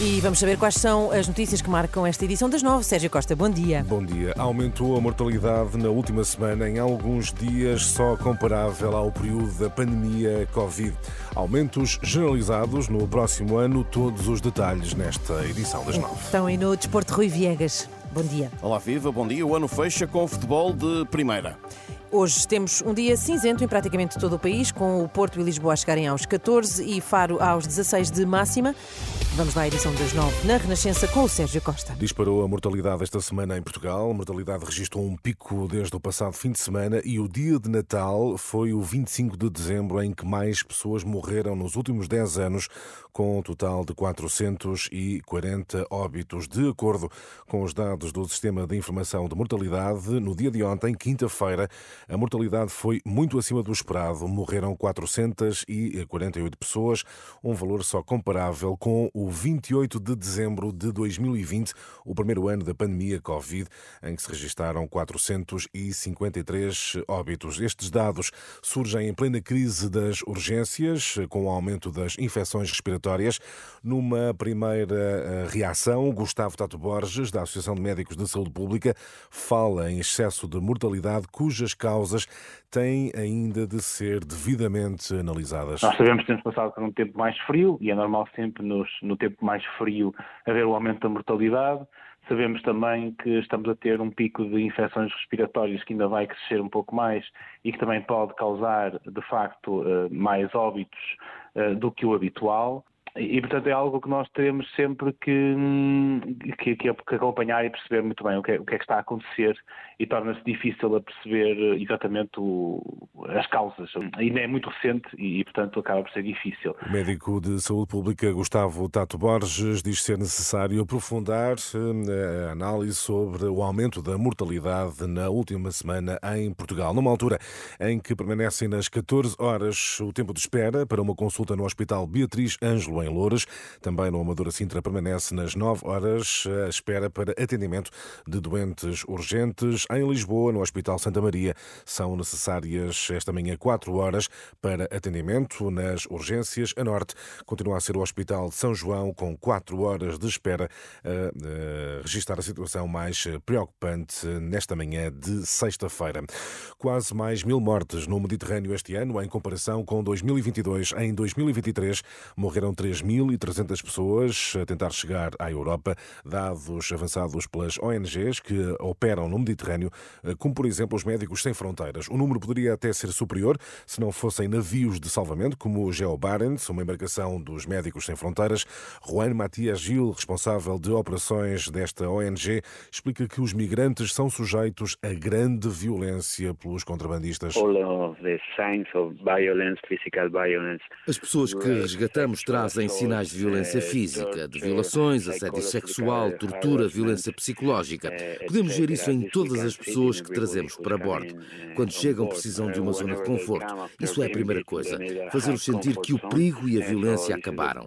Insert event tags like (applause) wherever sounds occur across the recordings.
E vamos saber quais são as notícias que marcam esta edição das nove. Sérgio Costa, bom dia. Bom dia. Aumentou a mortalidade na última semana em alguns dias, só comparável ao período da pandemia Covid. Aumentos generalizados no próximo ano. Todos os detalhes nesta edição das nove. Estão aí no Desporto Rui Viegas. Bom dia. Olá, Viva, bom dia. O ano fecha com o futebol de primeira. Hoje temos um dia cinzento em praticamente todo o país, com o Porto e Lisboa a chegarem aos 14 e Faro aos 16 de máxima. Vamos lá à edição das 9 na Renascença com o Sérgio Costa. Disparou a mortalidade esta semana em Portugal. A mortalidade registrou um pico desde o passado fim de semana e o dia de Natal foi o 25 de dezembro em que mais pessoas morreram nos últimos 10 anos, com um total de 440 óbitos. De acordo com os dados do Sistema de Informação de Mortalidade, no dia de ontem, quinta-feira, a mortalidade foi muito acima do esperado. Morreram 448 pessoas, um valor só comparável com o 28 de dezembro de 2020, o primeiro ano da pandemia Covid, em que se registaram 453 óbitos. Estes dados surgem em plena crise das urgências, com o aumento das infecções respiratórias. Numa primeira eh, reação, Gustavo Tato Borges, da Associação de Médicos de Saúde Pública, fala em excesso de mortalidade cujas causas têm ainda de ser devidamente analisadas. Nós sabemos que temos passado por um tempo mais frio e é normal sempre nos, no tempo mais frio haver o aumento da mortalidade. Sabemos também que estamos a ter um pico de infecções respiratórias que ainda vai crescer um pouco mais e que também pode causar, de facto, eh, mais óbitos eh, do que o habitual. E, portanto, é algo que nós teremos sempre que, que, que, acompanhar e perceber muito bem o que, é, o que é que está a acontecer e torna-se difícil a perceber exatamente o, as causas. Ainda é muito recente e, portanto, acaba por ser difícil. O médico de saúde pública Gustavo Tato Borges diz ser necessário aprofundar eh, a análise sobre o aumento da mortalidade na última semana em Portugal, numa altura em que permanecem nas 14 horas o tempo de espera para uma consulta no Hospital Beatriz Ângelo em Louras. Também no Amadora Sintra permanece nas 9 horas a espera para atendimento de doentes urgentes. Em Lisboa, no Hospital Santa Maria, são necessárias esta manhã 4 horas para atendimento nas urgências. A Norte continua a ser o Hospital de São João, com 4 horas de espera a, registrar a situação mais preocupante nesta manhã de sexta-feira. Quase mais mil mortes no Mediterrâneo este ano, em comparação com 2022. Em 2023, morreram 3 3.300 pessoas a tentar chegar à Europa, dados avançados pelas ONGs que operam no Mediterrâneo, como por exemplo os Médicos Sem Fronteiras. O número poderia até ser superior se não fossem navios de salvamento, como o Geo Barents, uma embarcação dos Médicos Sem Fronteiras. Juan Matias Gil, responsável de operações desta ONG, explica que os migrantes são sujeitos a grande violência pelos contrabandistas. As pessoas que resgatamos trazem sinais de violência física, de violações, assédio sexual, tortura, violência psicológica. Podemos ver isso em todas as pessoas que trazemos para bordo. Quando chegam, precisam de uma zona de conforto. Isso é a primeira coisa. Fazê-los sentir que o perigo e a violência acabaram.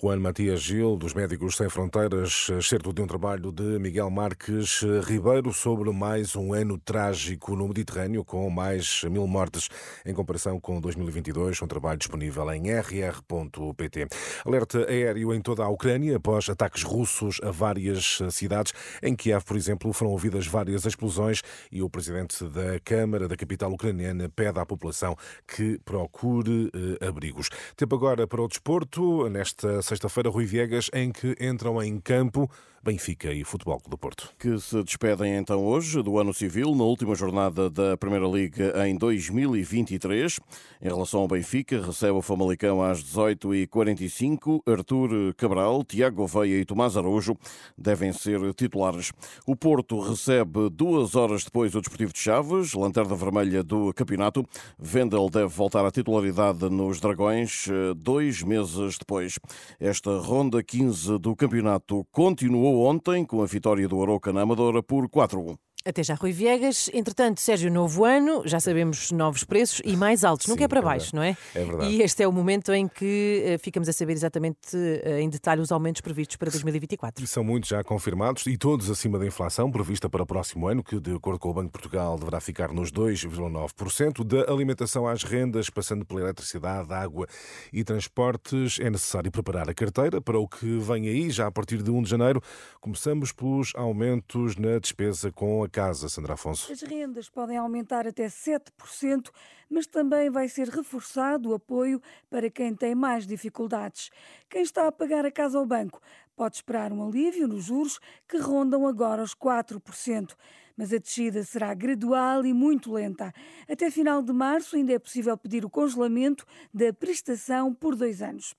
Juan Matias Gil, dos Médicos Sem Fronteiras, certo de um trabalho de Miguel Marques Ribeiro sobre mais um ano trágico no Mediterrâneo, com mais mil mortes em comparação com 2022, um trabalho disponível em rr.pt. Alerta aéreo em toda a Ucrânia após ataques russos a várias cidades. Em Kiev, por exemplo, foram ouvidas várias explosões e o presidente da Câmara da capital ucraniana pede à população que procure eh, abrigos. Tempo agora para o desporto, nesta sexta-feira, Rui Viegas, em que entram em campo Benfica e Futebol do Porto. Que se despedem então hoje do ano civil, na última jornada da Primeira Liga em 2023. Em relação ao Benfica, recebe o Famalicão às 18h45. Artur Cabral, Tiago Gouveia e Tomás Araújo devem ser titulares. O Porto recebe duas horas depois o Desportivo de Chaves, lanterna vermelha do campeonato. Vendel deve voltar à titularidade nos Dragões eh, dois meses depois. Esta ronda 15 do campeonato continuou ontem com a vitória do Aroca na Amadora por 4-1. Até já, Rui Viegas. Entretanto, Sérgio, novo ano, já sabemos novos preços e mais altos, nunca Sim, é para é baixo, não é? É verdade. E este é o momento em que eh, ficamos a saber exatamente eh, em detalhe os aumentos previstos para 2024. E são muitos já confirmados e todos acima da inflação prevista para o próximo ano, que, de acordo com o Banco de Portugal, deverá ficar nos 2,9%. Da alimentação às rendas, passando pela eletricidade, água e transportes, é necessário preparar a carteira para o que vem aí, já a partir de 1 de janeiro. Começamos pelos aumentos na despesa com a casa, Sandra Afonso. As rendas podem aumentar até 7%, mas também vai ser reforçado o apoio para quem tem mais dificuldades. Quem está a pagar a casa ao banco pode esperar um alívio nos juros que rondam agora os 4%. Mas a descida será gradual e muito lenta. Até final de março ainda é possível pedir o congelamento da prestação por dois anos.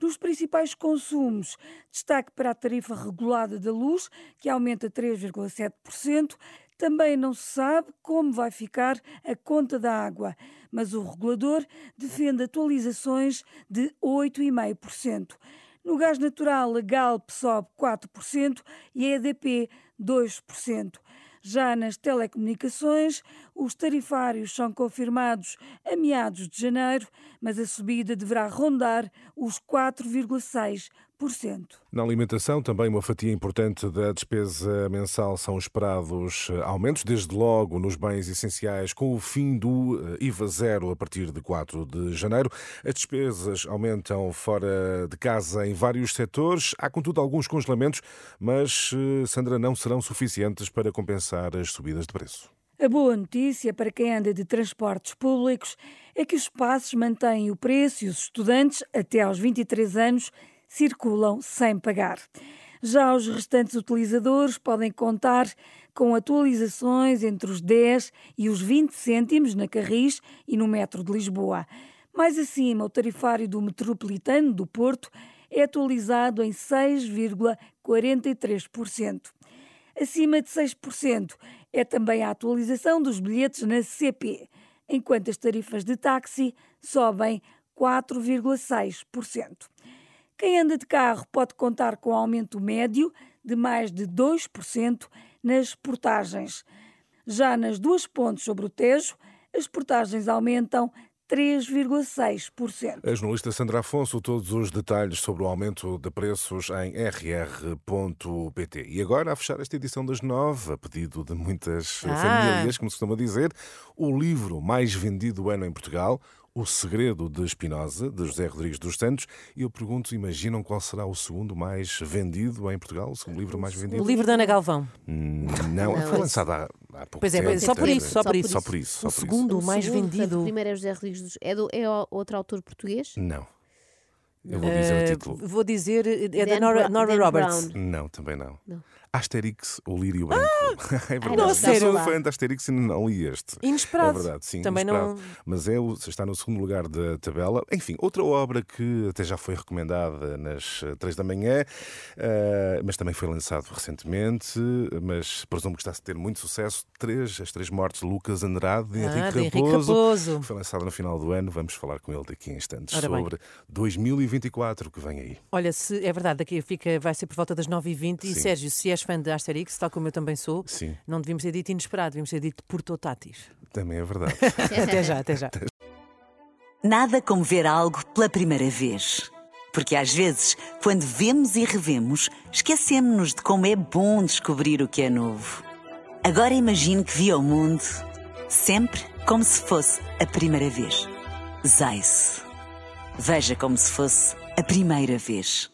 Nos principais consumos, destaque para a tarifa regulada da luz, que aumenta 3,7%. Também não se sabe como vai ficar a conta da água, mas o regulador defende atualizações de 8,5%. No gás natural, a Galp sobe 4% e a EDP 2%. Já nas telecomunicações, os tarifários são confirmados a meados de janeiro, mas a subida deverá rondar os 4,6%. Na alimentação, também uma fatia importante da despesa mensal são esperados eh, aumentos, desde logo nos bens essenciais, com o fim do eh, IVA zero a partir de 4 de janeiro. As despesas aumentam fora de casa em vários setores. Há, contudo, alguns congelamentos, mas, eh, Sandra, não serão suficientes para compensar as subidas de preço. A boa notícia para quem anda de transportes públicos é que os passos mantêm o preço e os estudantes, até aos 23 anos, circulam sem pagar. Já os restantes utilizadores podem contar com atualizações entre os 10 e os 20 cêntimos na Carris e no metro de Lisboa. Mais acima, o tarifário do metropolitano do Porto é atualizado em 6,43%. Acima de 6% é também a atualização dos bilhetes na CP, enquanto as tarifas de táxi sobem 4,6%. Quem anda de carro pode contar com aumento médio de mais de 2% nas portagens. Já nas duas pontes sobre o Tejo, as portagens aumentam 3,6%. A jornalista Sandra Afonso, todos os detalhes sobre o aumento de preços em rr.pt. E agora, a fechar esta edição das nove, a pedido de muitas Ah. famílias, como se costuma dizer, o livro mais vendido do ano em Portugal, O Segredo de Espinosa, de José Rodrigues dos Santos. E eu pergunto, imaginam qual será o segundo mais vendido em Portugal? O segundo livro mais vendido? O livro da Ana Galvão. Hum, Não, foi lançado há, há pouco Pois é, tempo. só por etc. isso, só por isso. Só por isso. Só O por isso. segundo O mais segundo, vendido. O primeiro é José Rodrigues dos... É, do, é o- outro autor português? Não. Eu vou dizer o Eh, título. vou dizer, é da Dan Nora, Bra- Nora Dan Roberts. Brown. Não, também não. Não. Asterix, o Lírio Branco. (laughs) é verdade. não, Eu sério? sou fã de Asterix e não li este. Inesperado. É verdade, sim. Também inesperado. não- Mas é, está no segundo lugar da tabela. Enfim, outra obra que até já foi recomendada nas eh, três da manhã, eh, mas também foi lançado recentemente, mas presumo que está a ter muito sucesso. Três, as Três Mortes de Lucas Andrade de Ah, Henrique de Henrique Raposo. Raposo. Foi lançado no final do ano. Vamos falar com ele daqui a instantes Ora bem. sobre 2024 que vem aí. Olha, se é verdade, daqui fica, vai ser por volta das 9h20. E. Sérgio, se és fã de Asterix, tal como eu também sou, Sim. não devíamos ter dito inesperado, devíamos ter dito portotátis. Também é verdade. (laughs) até já, até já. Nada como ver algo pela primeira vez. Porque às vezes, quando vemos e revemos, esquecemos-nos de como é bom descobrir o que é novo. Agora imagine que viu o mundo sempre como se fosse a primeira vez. Zais. Veja como se fosse a primeira vez.